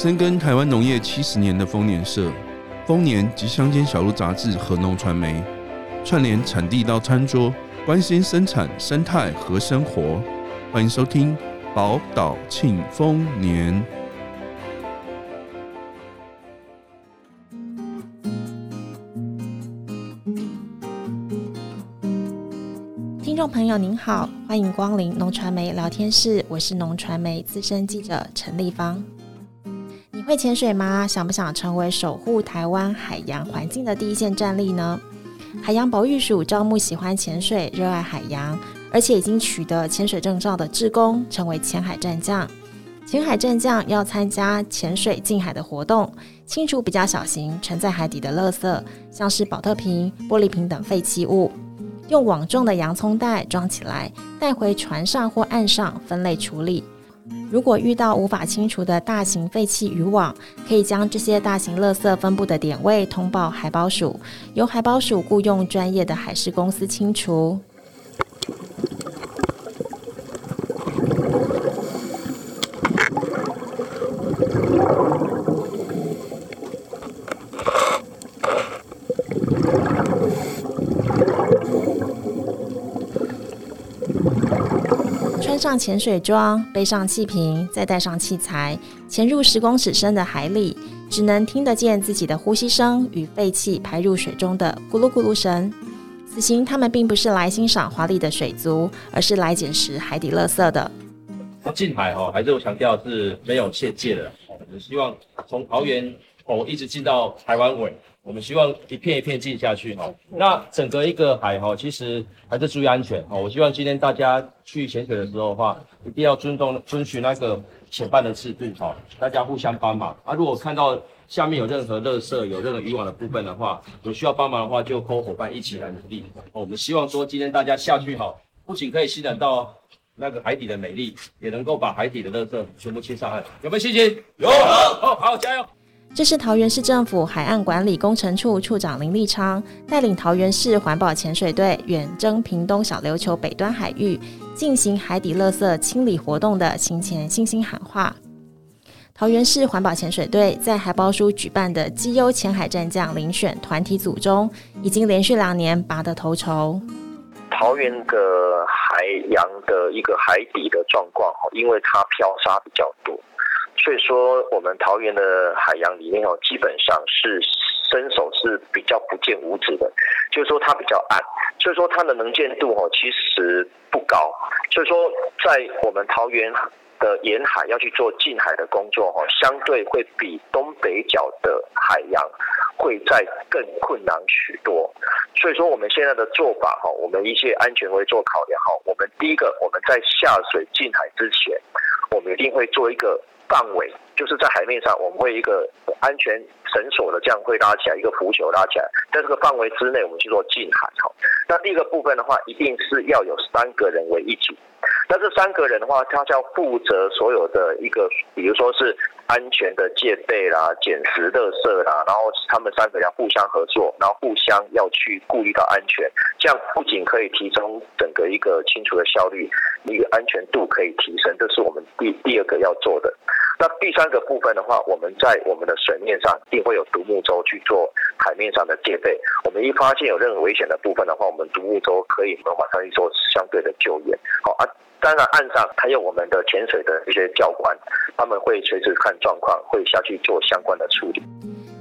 深耕台湾农业七十年的丰年社、丰年及乡间小路杂志和农传媒，串联产地到餐桌，关心生产生态和生活。欢迎收听宝岛庆丰年。听众朋友您好，欢迎光临农传媒聊天室，我是农传媒资深记者陈立芳。会潜水吗？想不想成为守护台湾海洋环境的第一线战力呢？海洋保育署招募喜欢潜水、热爱海洋，而且已经取得潜水证照的志工，成为潜海战将。潜海战将要参加潜水近海的活动，清除比较小型沉在海底的垃圾，像是宝特瓶、玻璃瓶等废弃物，用网状的洋葱袋装起来，带回船上或岸上分类处理。如果遇到无法清除的大型废弃渔网，可以将这些大型垃圾分布的点位通报海保署，由海保署雇佣专业的海事公司清除。上潜水装，背上气瓶，再带上器材，潜入十公尺深的海里，只能听得见自己的呼吸声与废气排入水中的咕噜咕噜声。此行他们并不是来欣赏华丽的水族，而是来捡拾海底垃圾的。近海哦，还是我强调是没有限界的。我们希望从桃园哦一直进到台湾尾。我们希望一片一片进下去哈，那整个一个海哈，其实还是注意安全哈。我希望今天大家去潜水的时候的话，一定要尊重遵循那个潜伴的制度哈，大家互相帮忙啊。如果看到下面有任何垃圾、有任何渔网的部分的话，有需要帮忙的话，就 call 伙伴一起来努力。我们希望说今天大家下去哈，不仅可以欣赏到那个海底的美丽，也能够把海底的垃圾全部清上岸。有没有信心？有，好，好，加油！这是桃园市政府海岸管理工程处处长林立昌带领桃园市环保潜水队远征屏东小琉球北端海域，进行海底垃圾清理活动的行前信心喊话。桃园市环保潜水队在海保署举办的绩优潜海战将遴选团体组中，已经连续两年拔得头筹。桃园的海洋的一个海底的状况，因为它漂沙比较多。所以说，我们桃园的海洋里面哦，基本上是伸手是比较不见五指的，就是说它比较暗，所以说它的能见度哦其实不高。所以说，在我们桃园的沿海要去做近海的工作哦，相对会比东北角的海洋会在更困难许多。所以说，我们现在的做法哈，我们一些安全会做考量哈。我们第一个，我们在下水近海之前，我们一定会做一个。范围就是在海面上，我们会一个安全绳索的这样会拉起来，一个浮球拉起来，在这个范围之内，我们去做近海。好，那第一个部分的话，一定是要有三个人为一组。那这三个人的话，他就要负责所有的一个，比如说是安全的戒备啦、捡拾垃圾啦，然后他们三个要互相合作，然后互相要去顾虑到安全，这样不仅可以提升整个一个清除的效率，一个安全度可以提升，这是我们第第二个要做的。那第三个部分的话，我们在我们的水面上一定会有独木舟去做海面上的戒备。我们一发现有任何危险的部分的话，我们独木舟可以马上去做相对的救援。好啊，当然岸上还有我们的潜水的一些教官，他们会随时看状况，会下去做相关的处理。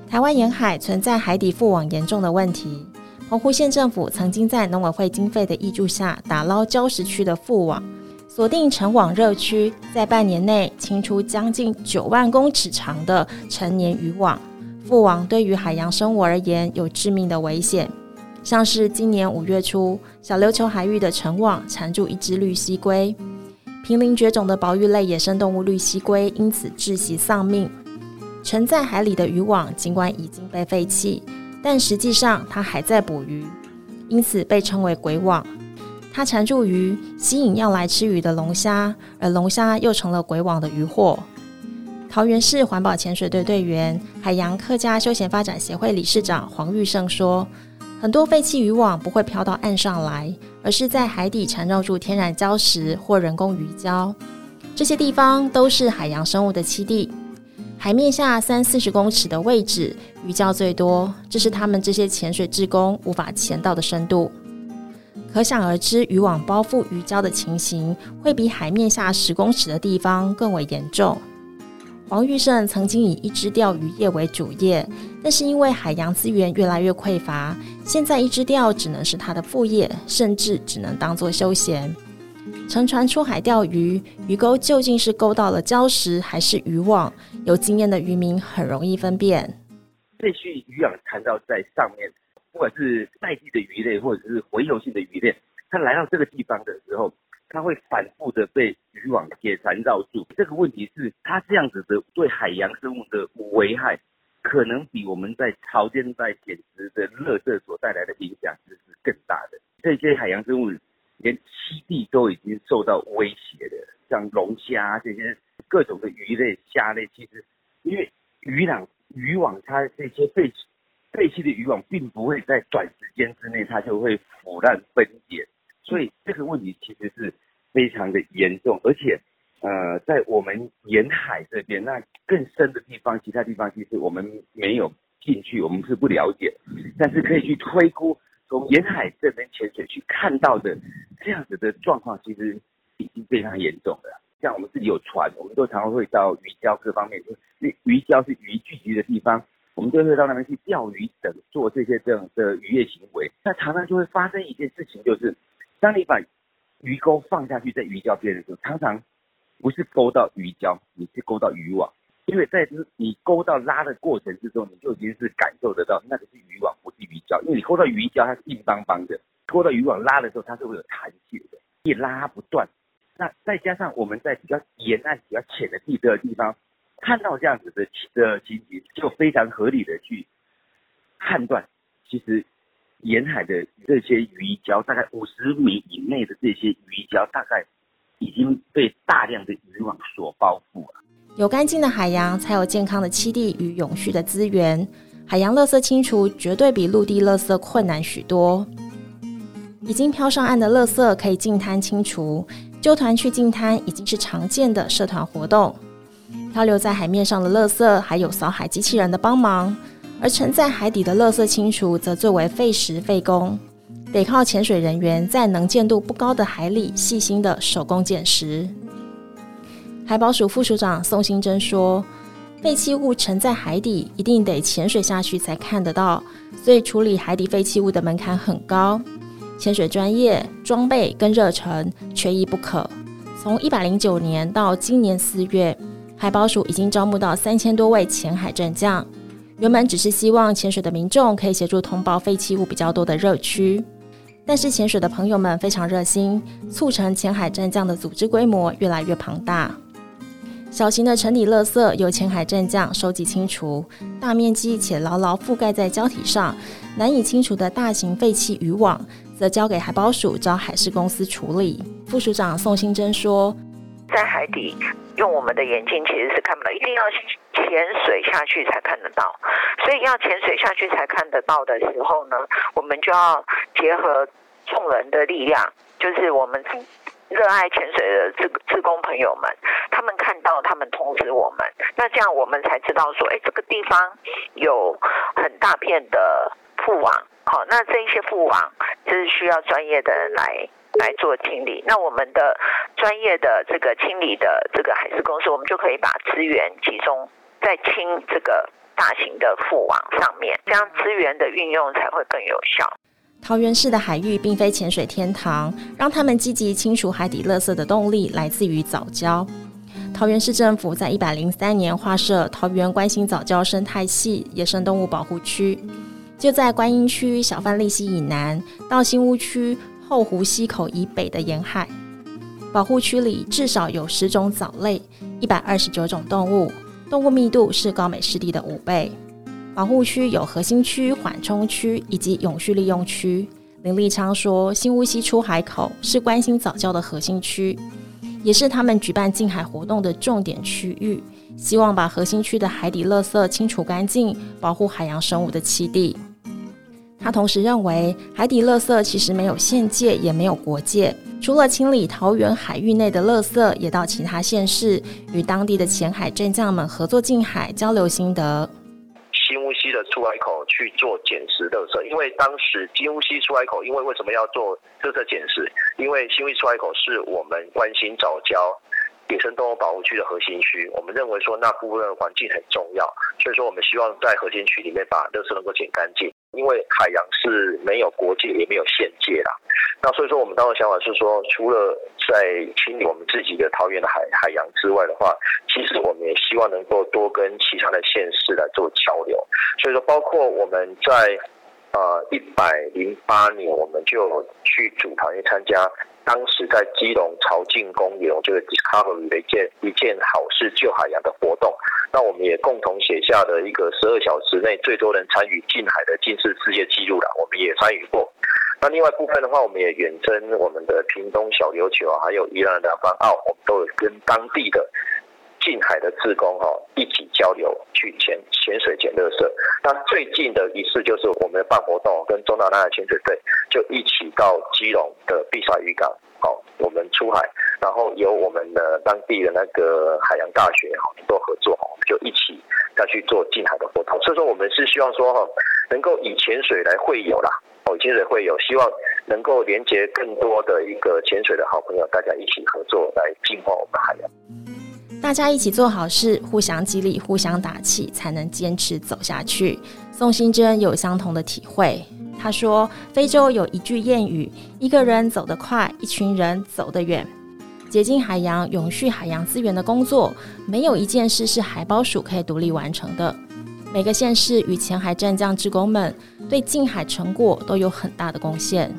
台湾沿海存在海底覆网严重的问题，澎湖县政府曾经在农委会经费的挹注下，打捞礁石区的覆网。锁定成网热区，在半年内清出将近九万公尺长的成年渔网。覆网对于海洋生物而言有致命的危险，像是今年五月初，小琉球海域的沉网缠住一只绿蠵龟，濒临绝种的保育类野生动物绿蠵龟因此窒息丧命。沉在海里的渔网尽管已经被废弃，但实际上它还在捕鱼，因此被称为鬼网。它缠住鱼，吸引要来吃鱼的龙虾，而龙虾又成了鬼网的渔获。桃园市环保潜水队队员、海洋客家休闲发展协会理事长黄玉胜说：“很多废弃渔网不会飘到岸上来，而是在海底缠绕住天然礁石或人工鱼礁，这些地方都是海洋生物的栖地。海面下三四十公尺的位置，鱼礁最多，这是他们这些潜水志工无法潜到的深度。可想而知，渔网包覆鱼礁的情形，会比海面下十公尺的地方更为严重。黄玉胜曾经以一支钓鱼业为主业，但是因为海洋资源越来越匮乏，现在一支钓只能是他的副业，甚至只能当做休闲。乘船出海钓鱼，鱼钩究竟是勾到了礁石还是渔网？有经验的渔民很容易分辨。废弃渔网缠绕在上面，不管是在地的鱼类或者是洄游性的鱼类，它来到这个地方的时候。它会反复的被渔网给缠绕住，这个问题是它这样子的对海洋生物的危害，可能比我们在潮间带捡拾的垃圾所带来的影响是是更大的。这些海洋生物连栖地都已经受到威胁的，像龙虾这些各种的鱼类、虾类，其实因为渔网渔网它这些废弃废弃的渔网，并不会在短时间之内它就会腐烂分解。所以这个问题其实是非常的严重，而且，呃，在我们沿海这边，那更深的地方，其他地方其实我们没有进去，我们是不了解，但是可以去推估，从沿海这边潜水去看到的这样子的状况，其实已经非常严重了。像我们自己有船，我们都常常会到鱼礁各方面，因为鱼礁是鱼聚集的地方，我们就会到那边去钓鱼等，做这些这样的渔业行为。那常常就会发生一件事情，就是。当你把鱼钩放下去在鱼礁边的时候，常常不是勾到鱼礁，你是勾到渔网，因为在你勾到拉的过程之中，你就已经是感受得到那个是渔网，不是鱼礁，因为你勾到鱼礁它是硬邦邦的，勾到渔网拉的时候它是会有弹性的，一拉不断。那再加上我们在比较沿岸、比较浅的地的地方看到这样子的情的情景，就非常合理的去判断，其实。沿海的这些鱼礁，大概五十米以内的这些鱼礁，大概已经被大量的渔网所包覆了。有干净的海洋，才有健康的栖地与永续的资源。海洋垃圾清除绝对比陆地垃圾困难许多。已经漂上岸的垃圾可以净滩清除，揪团去净滩已经是常见的社团活动。漂流在海面上的垃圾，还有扫海机器人的帮忙。而沉在海底的垃圾清除则最为费时费工，得靠潜水人员在能见度不高的海里细心的手工捡拾。海保署副署长宋新珍说：“废弃物沉在海底，一定得潜水下去才看得到，所以处理海底废弃物的门槛很高，潜水专业、装备跟热忱缺一不可。从一百零九年到今年四月，海保署已经招募到三千多位潜海战将。”原本只是希望潜水的民众可以协助通报废弃物比较多的热区，但是潜水的朋友们非常热心，促成潜海战将的组织规模越来越庞大。小型的沉底垃圾由潜海战将收集清除，大面积且牢牢覆盖在礁体上难以清除的大型废弃渔网，则交给海保署找海事公司处理。副署长宋新珍说：“在海底用我们的眼睛其实是看不到，一定要。”潜水下去才看得到，所以要潜水下去才看得到的时候呢，我们就要结合众人的力量，就是我们热爱潜水的志志工朋友们，他们看到，他们通知我们，那这样我们才知道说，哎，这个地方有很大片的覆网，好，那这一些覆网就是需要专业的人来来做清理，那我们的专业的这个清理的这个海事公司，我们就可以把资源集中。在清这个大型的覆网上面，这样资源的运用才会更有效。桃园市的海域并非潜水天堂，让他们积极清除海底垃圾的动力来自于藻礁。桃园市政府在一百零三年划设桃园观星藻礁生态系野生动物保护区，就在观音区小范利溪以南到新屋区后湖溪口以北的沿海。保护区里至少有十种藻类，一百二十九种动物。动物密度是高美湿地的五倍。保护区有核心区、缓冲区以及永续利用区。林立昌说，新乌溪出海口是关心早教的核心区，也是他们举办近海活动的重点区域。希望把核心区的海底垃圾清除干净，保护海洋生物的栖地。他同时认为，海底垃圾其实没有县界，也没有国界。除了清理桃园海域内的垃圾，也到其他县市与当地的浅海战将们合作近海，交流心得。出海口去做捡拾垃圾，因为当时金乌溪出海口，因为为什么要做特色捡拾？因为新乌溪出海口是我们关心早教。野生动物保护区的核心区，我们认为说那部分的环境很重要，所以说我们希望在核心区里面把垃圾能够捡干净。因为海洋是没有国界也没有限界啦，那所以说我们当时想法是说，除了在清理我们自己的桃园的海海洋之外的话，其实我们也希望能够多跟其他的县市来做交流。所以说，包括我们在呃一百零八年，我们就去主桃园参加。当时在基隆潮进公园，这个 Discovery 的一件一件好事救海洋的活动，那我们也共同写下的一个十二小时内最多人参与近海的近视世界纪录了，我们也参与过。那另外部分的话，我们也远征我们的屏东小琉球，还有宜兰的南方澳，我们都有跟当地的。近海的志工哈，一起交流去潜潜水捡垃圾。那最近的一次就是我们办活动，跟中岛南海潜水队就一起到基隆的碧沙渔港，好，我们出海，然后由我们的当地的那个海洋大学哈做合作，我们就一起再去做近海的活动。所以说，我们是希望说哈，能够以潜水来会友啦，哦，潜水会友，希望能够连接更多的一个潜水的好朋友，大家一起合作来净化我们海洋。大家一起做好事，互相激励，互相打气，才能坚持走下去。宋新珍有相同的体会。他说：“非洲有一句谚语，一个人走得快，一群人走得远。洁净海洋、永续海洋资源的工作，没有一件事是海保署可以独立完成的。每个县市与前海战将职工们，对近海成果都有很大的贡献。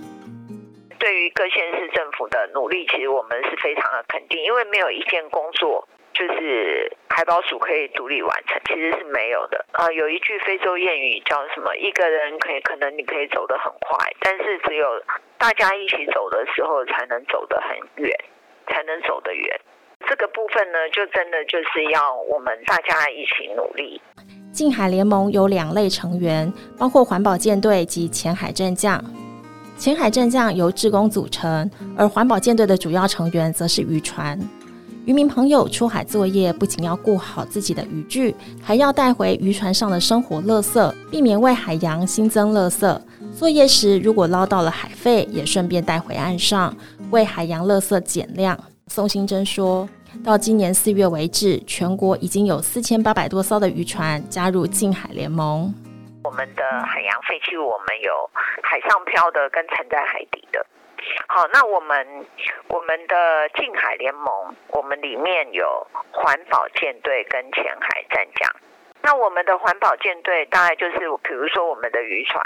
对于各县市政府的努力，其实我们是非常的肯定，因为没有一件工作。”就是海保署可以独立完成，其实是没有的啊。有一句非洲谚语叫什么？一个人可以可能你可以走得很快，但是只有大家一起走的时候，才能走得很远，才能走得远。这个部分呢，就真的就是要我们大家一起努力。近海联盟有两类成员，包括环保舰队及浅海战将。浅海战将由志工组成，而环保舰队的主要成员则是渔船。渔民朋友出海作业，不仅要顾好自己的渔具，还要带回渔船上的生活垃圾，避免为海洋新增垃圾。作业时如果捞到了海废，也顺便带回岸上，为海洋垃圾减量。宋欣珍说，到今年四月为止，全国已经有四千八百多艘的渔船加入近海联盟。我们的海洋废弃物，我们有海上漂的，跟沉在海底的。好，那我们我们的近海联盟，我们里面有环保舰队跟前海战将。那我们的环保舰队大概就是，比如说我们的渔船，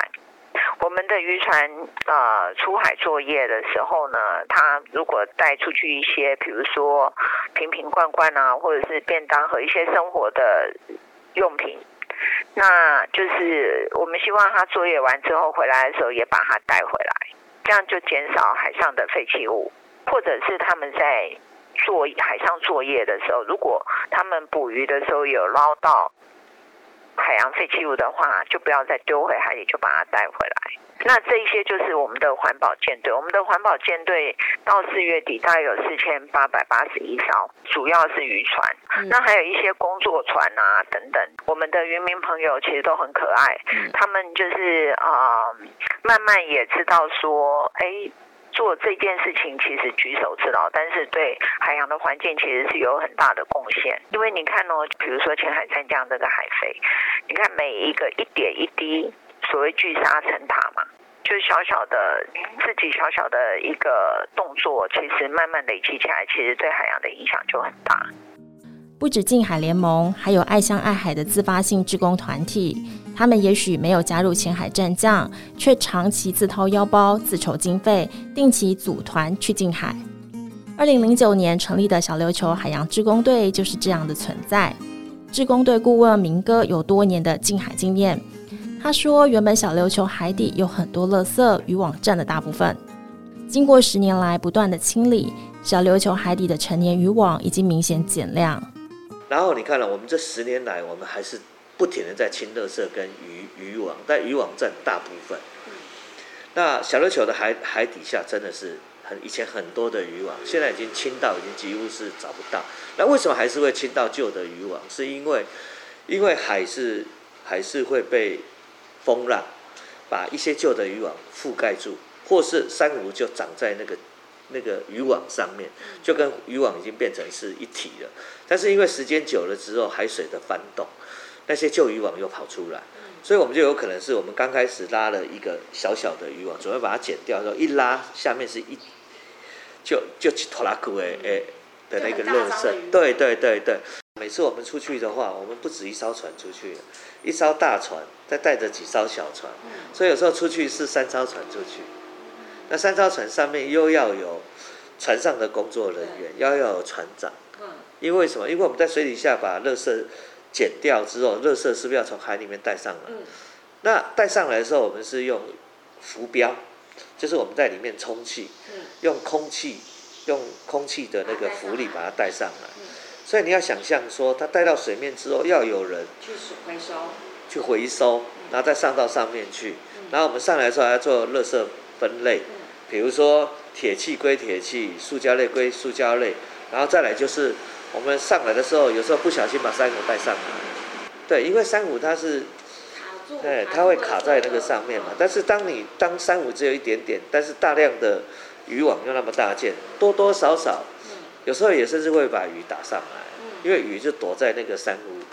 我们的渔船呃出海作业的时候呢，他如果带出去一些，比如说瓶瓶罐罐啊，或者是便当和一些生活的用品，那就是我们希望他作业完之后回来的时候也把它带回来。这样就减少海上的废弃物，或者是他们在做海上作业的时候，如果他们捕鱼的时候有捞到海洋废弃物的话，就不要再丢回海里，就把它带回来。那这一些就是我们的环保舰队。我们的环保舰队到四月底大概有四千八百八十一艘，主要是渔船。嗯、那还有一些工作船啊等等。我们的渔民朋友其实都很可爱，嗯、他们就是啊、呃，慢慢也知道说，哎，做这件事情其实举手之劳，但是对海洋的环境其实是有很大的贡献。因为你看哦，比如说前海战将这个海飞，你看每一个一点一滴。所谓聚沙成塔嘛，就小小的自己小小的一个动作，其实慢慢累积起来，其实对海洋的影响就很大。不止近海联盟，还有爱乡爱海的自发性志工团体，他们也许没有加入浅海战将，却长期自掏腰包自筹经费，定期组团去近海。二零零九年成立的小琉球海洋志工队就是这样的存在。志工队顾问明哥有多年的近海经验。他说：“原本小琉球海底有很多垃圾，渔网占的大部分。经过十年来不断的清理，小琉球海底的成年渔网已经明显减量。然后你看了，我们这十年来，我们还是不停的在清垃圾跟渔渔网，但渔网占大部分。那小琉球的海海底下真的是很以前很多的渔网，现在已经清到已经几乎是找不到。那为什么还是会清到旧的渔网？是因为因为海是还是会被风浪把一些旧的渔网覆盖住，或是珊瑚就长在那个那个渔网上面，就跟渔网已经变成是一体了。但是因为时间久了之后，海水的翻动，那些旧渔网又跑出来。所以我们就有可能是我们刚开始拉了一个小小的渔网，准备把它剪掉的时候，一拉下面是一就就去拖拉库诶诶的那个垃圾，对对对对。每次我们出去的话，我们不止一艘船出去，一艘大船再带着几艘小船，所以有时候出去是三艘船出去。那三艘船上面又要有船上的工作人员，又要有船长。因为什么？因为我们在水底下把垃圾。剪掉之后，垃圾是不是要从海里面带上来？嗯、那带上来的时候，我们是用浮标，就是我们在里面充气，嗯、用空气，用空气的那个浮力把它带上来。嗯、所以你要想象说，它带到水面之后，要有人去回收，去回收，然后再上到上面去。嗯、然后我们上来的时候还要做垃圾分类，嗯、比如说铁器归铁器，塑胶类归塑胶类，然后再来就是。我们上来的时候，有时候不小心把珊瑚带上来，对，因为珊瑚它是，哎，它会卡在那个上面嘛。但是当你当珊瑚只有一点点，但是大量的渔网又那么大件，多多少少，有时候也甚至会把鱼打上来，因为鱼就躲在那个珊瑚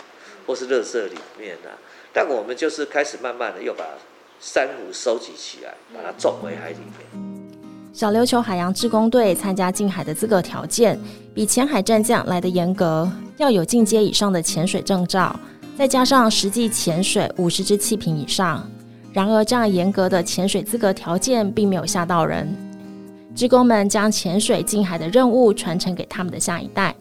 或是垃圾里面啊。但我们就是开始慢慢的又把珊瑚收集起来，把它种回海里面。小琉球海洋志工队参加近海的资格条件比前海战将来得严格，要有进阶以上的潜水证照，再加上实际潜水五十支气瓶以上。然而，这样严格的潜水资格条件并没有吓到人。职工们将潜水近海的任务传承给他们的下一代。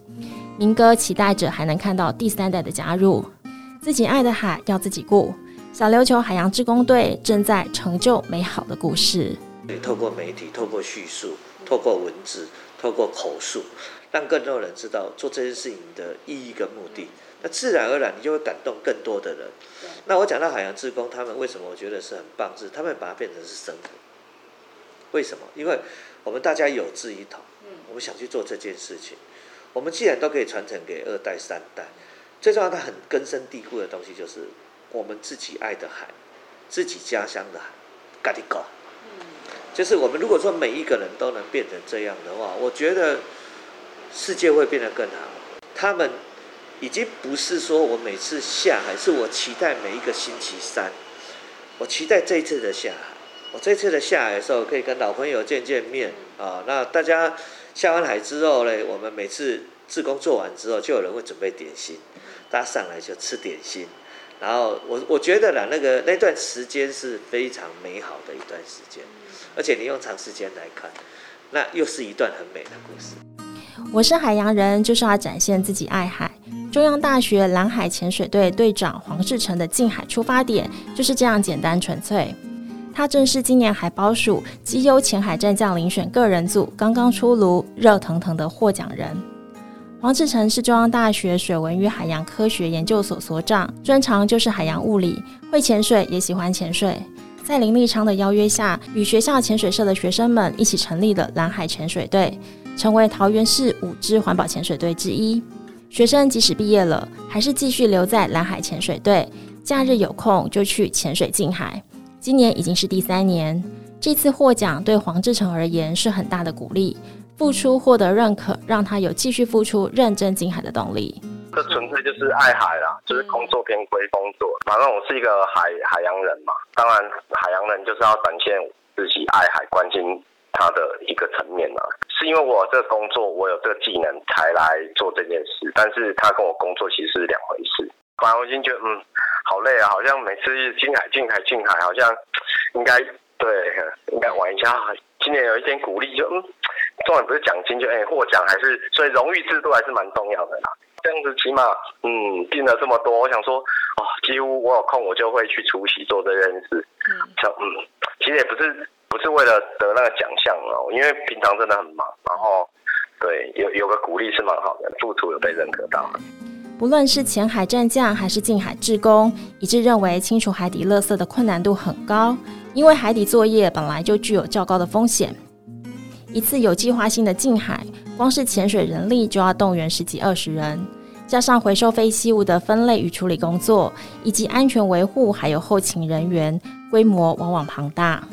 明哥期待着还能看到第三代的加入。自己爱的海要自己顾。小琉球海洋志工队正在成就美好的故事。透过媒体，透过叙述，透过文字，透过口述，让更多人知道做这件事情的意义跟目的。那自然而然，你就会感动更多的人。那我讲到海洋志工，他们为什么我觉得是很棒？是他们把它变成是生活。为什么？因为我们大家有志一同，我们想去做这件事情。我们既然都可以传承给二代、三代，最重要的很根深蒂固的东西，就是我们自己爱的海，自己家乡的海，咖哩狗。就是我们如果说每一个人都能变成这样的话，我觉得世界会变得更好。他们已经不是说我每次下海，是我期待每一个星期三，我期待这一次的下海。我这次的下海的时候，可以跟老朋友见见面啊。那大家下完海之后呢，我们每次自工做完之后，就有人会准备点心，大家上来就吃点心。然后我我觉得啦，那个那段时间是非常美好的一段时间。而且你用长时间来看，那又是一段很美的故事。我是海洋人，就是要展现自己爱海。中央大学蓝海潜水队队长黄志成的近海出发点就是这样简单纯粹。他正是今年海保署绩优潜海战将遴选个人组刚刚出炉、热腾腾的获奖人。黄志成是中央大学水文与海洋科学研究所所长，专长就是海洋物理，会潜水也喜欢潜水。在林立昌的邀约下，与学校潜水社的学生们一起成立了蓝海潜水队，成为桃园市五支环保潜水队之一。学生即使毕业了，还是继续留在蓝海潜水队，假日有空就去潜水近海。今年已经是第三年，这次获奖对黄志成而言是很大的鼓励，付出获得认可，让他有继续付出认真金海的动力。这纯粹就是爱海啦，就是工作偏归工作。反正我是一个海海洋人嘛，当然海洋人就是要展现自己爱海、关心他的一个层面嘛。是因为我这个工作，我有这个技能才来做这件事，但是他跟我工作其实是两回事。反正我已经觉得嗯，好累啊，好像每次近海、近海、近海，好像应该对，应该玩一下。今年有一点鼓励，就嗯，重点不是奖金，就哎获奖还是，所以荣誉制度还是蛮重要的啦。这样子起码，嗯，订了这么多，我想说，哦，几乎我有空我就会去出席做这件事。嗯，嗯，其实也不是不是为了得那个奖项哦，因为平常真的很忙，然后对有有个鼓励是蛮好的，付出有被认可到。不论是前海战将还是近海志工，一致认为清除海底垃圾的困难度很高，因为海底作业本来就具有较高的风险。一次有计划性的近海，光是潜水人力就要动员十几二十人，加上回收废弃物的分类与处理工作，以及安全维护，还有后勤人员，规模往往庞大。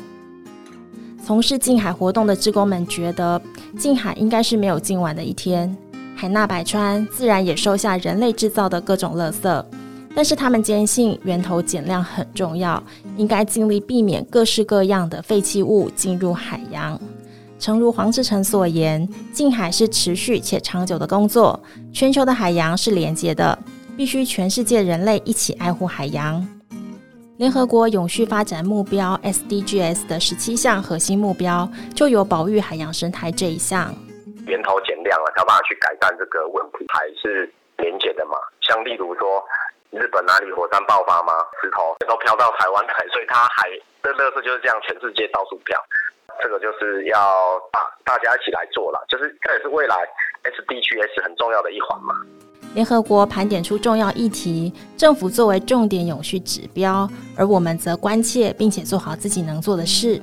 从事近海活动的志工们觉得，近海应该是没有净完的一天。海纳百川，自然也收下人类制造的各种垃圾，但是他们坚信源头减量很重要，应该尽力避免各式各样的废弃物进入海洋。诚如黄志成所言，近海是持续且长久的工作，全球的海洋是连接的，必须全世界人类一起爱护海洋。联合国永续发展目标 SDGs 的十七项核心目标，就有保育海洋生态这一项。源头减量了，想办法去改善这个问题，还是连结的嘛？像例如说，日本哪里火山爆发吗？石头都飘到台湾来，所以它海的垃圾就是这样，全世界到处飘。这个就是要大大家一起来做了，就是这也是未来 SDGs 很重要的一环嘛。联合国盘点出重要议题，政府作为重点永续指标，而我们则关切并且做好自己能做的事，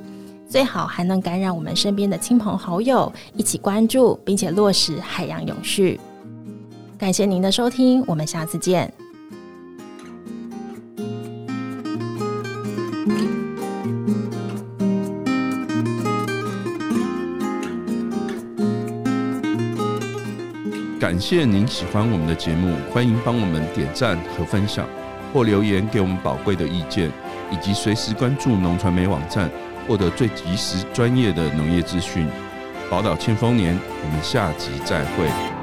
最好还能感染我们身边的亲朋好友，一起关注并且落实海洋永续。感谢您的收听，我们下次见。感谢您喜欢我们的节目，欢迎帮我们点赞和分享，或留言给我们宝贵的意见，以及随时关注农传媒网站，获得最及时专业的农业资讯。宝岛庆丰年，我们下集再会。